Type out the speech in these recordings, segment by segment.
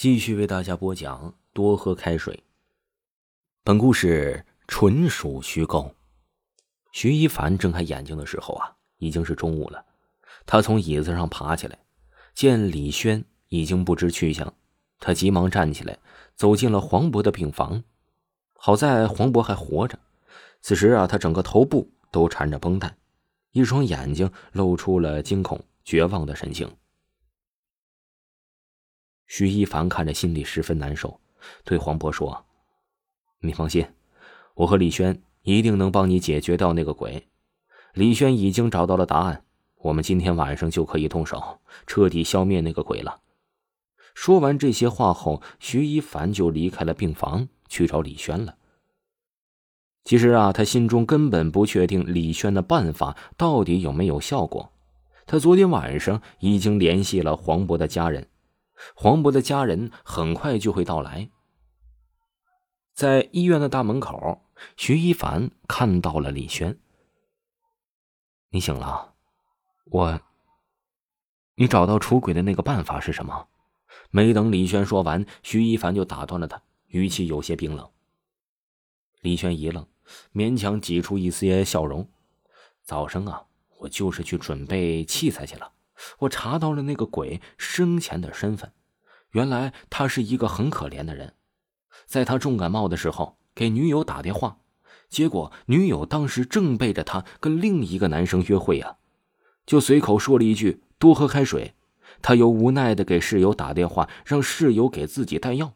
继续为大家播讲：多喝开水。本故事纯属虚构。徐一凡睁开眼睛的时候啊，已经是中午了。他从椅子上爬起来，见李轩已经不知去向，他急忙站起来，走进了黄渤的病房。好在黄渤还活着。此时啊，他整个头部都缠着绷带，一双眼睛露出了惊恐、绝望的神情。徐一凡看着，心里十分难受，对黄渤说：“你放心，我和李轩一定能帮你解决掉那个鬼。李轩已经找到了答案，我们今天晚上就可以动手，彻底消灭那个鬼了。”说完这些话后，徐一凡就离开了病房，去找李轩了。其实啊，他心中根本不确定李轩的办法到底有没有效果。他昨天晚上已经联系了黄渤的家人。黄渤的家人很快就会到来。在医院的大门口，徐一凡看到了李轩。你醒了，我。你找到出轨的那个办法是什么？没等李轩说完，徐一凡就打断了他，语气有些冰冷。李轩一愣，勉强挤出一丝笑容：“早上啊，我就是去准备器材去了。”我查到了那个鬼生前的身份，原来他是一个很可怜的人，在他重感冒的时候给女友打电话，结果女友当时正背着他跟另一个男生约会啊，就随口说了一句多喝开水，他又无奈的给室友打电话，让室友给自己带药，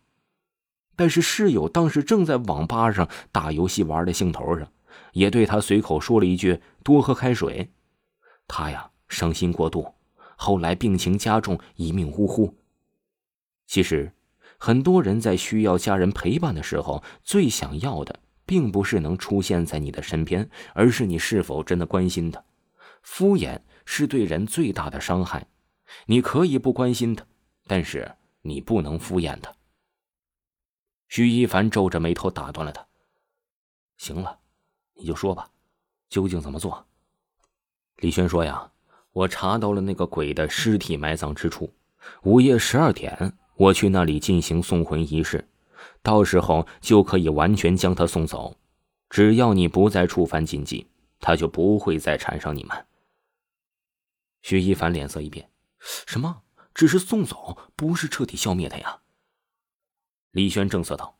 但是室友当时正在网吧上打游戏玩的兴头上，也对他随口说了一句多喝开水，他呀伤心过度。后来病情加重，一命呜呼。其实，很多人在需要家人陪伴的时候，最想要的并不是能出现在你的身边，而是你是否真的关心他。敷衍是对人最大的伤害。你可以不关心他，但是你不能敷衍他。徐一凡皱着眉头打断了他：“行了，你就说吧，究竟怎么做？”李轩说：“呀。”我查到了那个鬼的尸体埋葬之处，午夜十二点，我去那里进行送魂仪式，到时候就可以完全将他送走。只要你不再触犯禁忌，他就不会再缠上你们。徐一凡脸色一变：“什么？只是送走，不是彻底消灭他呀？”李轩正色道：“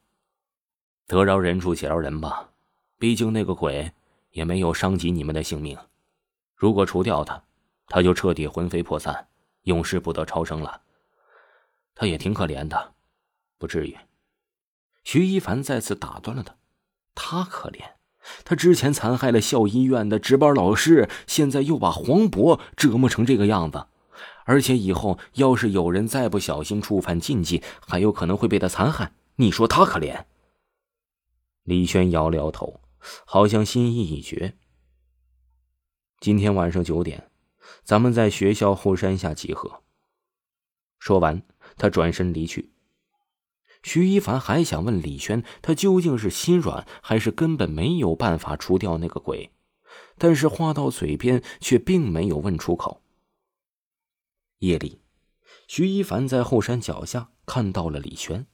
得饶人处且饶人吧，毕竟那个鬼也没有伤及你们的性命。如果除掉他……”他就彻底魂飞魄散，永世不得超生了。他也挺可怜的，不至于。徐一凡再次打断了他：“他可怜？他之前残害了校医院的值班老师，现在又把黄渤折磨成这个样子，而且以后要是有人再不小心触犯禁忌，还有可能会被他残害。你说他可怜？”李轩摇了摇头，好像心意已决。今天晚上九点。咱们在学校后山下集合。说完，他转身离去。徐一凡还想问李轩，他究竟是心软，还是根本没有办法除掉那个鬼？但是话到嘴边，却并没有问出口。夜里，徐一凡在后山脚下看到了李轩，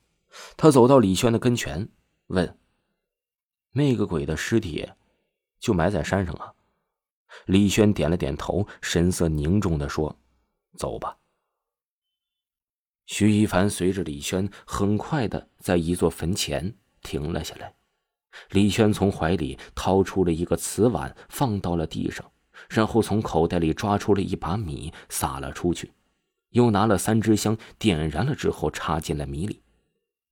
他走到李轩的跟前，问：“那个鬼的尸体，就埋在山上啊？”李轩点了点头，神色凝重的说：“走吧。”徐一凡随着李轩很快的在一座坟前停了下来。李轩从怀里掏出了一个瓷碗，放到了地上，然后从口袋里抓出了一把米，撒了出去，又拿了三支香，点燃了之后插进了米里。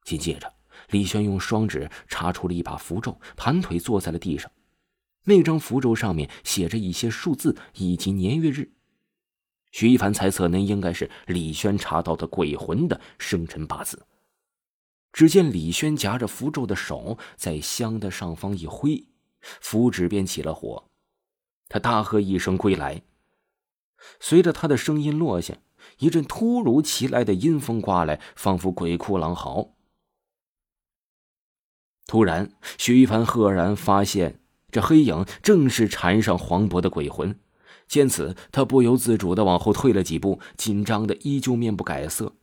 紧接着，李轩用双指插出了一把符咒，盘腿坐在了地上。那张符咒上面写着一些数字以及年月日，徐一凡猜测那应该是李轩查到的鬼魂的生辰八字。只见李轩夹着符咒的手在香的上方一挥，符纸便起了火。他大喝一声“归来”，随着他的声音落下，一阵突如其来的阴风刮来，仿佛鬼哭狼嚎。突然，徐一凡赫然发现。这黑影正是缠上黄渤的鬼魂，见此，他不由自主的往后退了几步，紧张的依旧面不改色。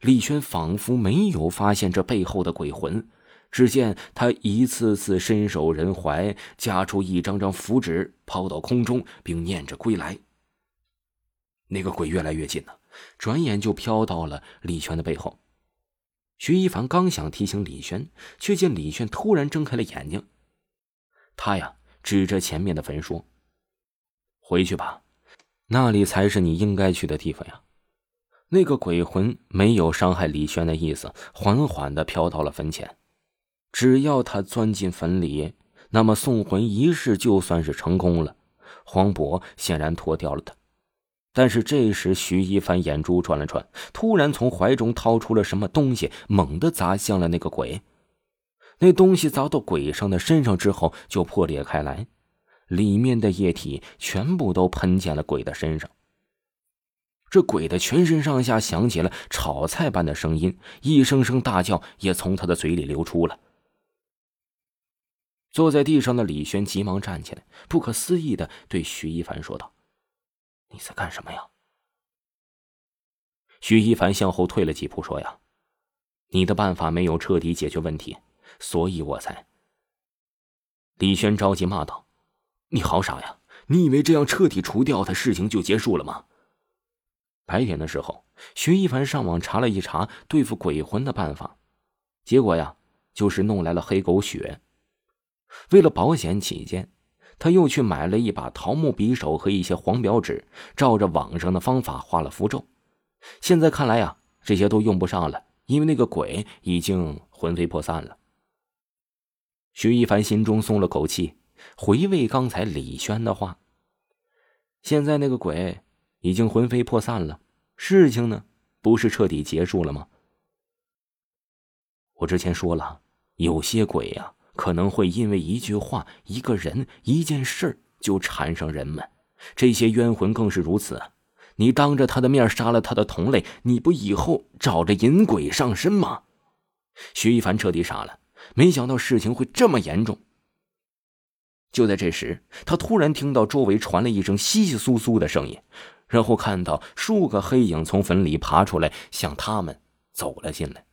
李轩仿佛没有发现这背后的鬼魂。只见他一次次伸手人怀，夹出一张张符纸，抛到空中，并念着“归来”。那个鬼越来越近了，转眼就飘到了李轩的背后。徐一凡刚想提醒李轩，却见李轩突然睁开了眼睛。他呀，指着前面的坟说：“回去吧，那里才是你应该去的地方呀。”那个鬼魂没有伤害李轩的意思，缓缓的飘到了坟前。只要他钻进坟里，那么送魂仪式就算是成功了。黄渤显然脱掉了他，但是这时徐一凡眼珠转了转，突然从怀中掏出了什么东西，猛地砸向了那个鬼。那东西砸到鬼上的身上之后，就破裂开来，里面的液体全部都喷溅了鬼的身上。这鬼的全身上下响起了炒菜般的声音，一声声大叫也从他的嘴里流出了。坐在地上的李轩急忙站起来，不可思议的对徐一凡说道：“你在干什么呀？”徐一凡向后退了几步，说：“呀，你的办法没有彻底解决问题，所以我才……”李轩着急骂道：“你好傻呀！你以为这样彻底除掉他，事情就结束了吗？”白天的时候，徐一凡上网查了一查对付鬼魂的办法，结果呀，就是弄来了黑狗血。为了保险起见，他又去买了一把桃木匕首和一些黄表纸，照着网上的方法画了符咒。现在看来呀，这些都用不上了，因为那个鬼已经魂飞魄散了。徐一凡心中松了口气，回味刚才李轩的话。现在那个鬼已经魂飞魄散了，事情呢，不是彻底结束了吗？我之前说了，有些鬼呀。可能会因为一句话、一个人、一件事就缠上人们，这些冤魂更是如此。你当着他的面杀了他的同类，你不以后找着引鬼上身吗？徐一凡彻底傻了，没想到事情会这么严重。就在这时，他突然听到周围传来一声稀稀疏疏的声音，然后看到数个黑影从坟里爬出来，向他们走了进来。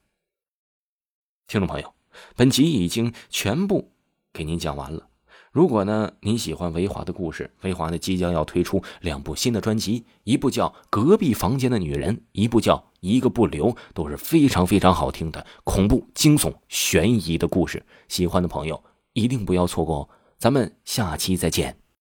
听众朋友。本集已经全部给您讲完了。如果呢你喜欢维华的故事，维华呢即将要推出两部新的专辑，一部叫《隔壁房间的女人》，一部叫《一个不留》，都是非常非常好听的恐怖、惊悚、悬疑的故事。喜欢的朋友一定不要错过哦！咱们下期再见。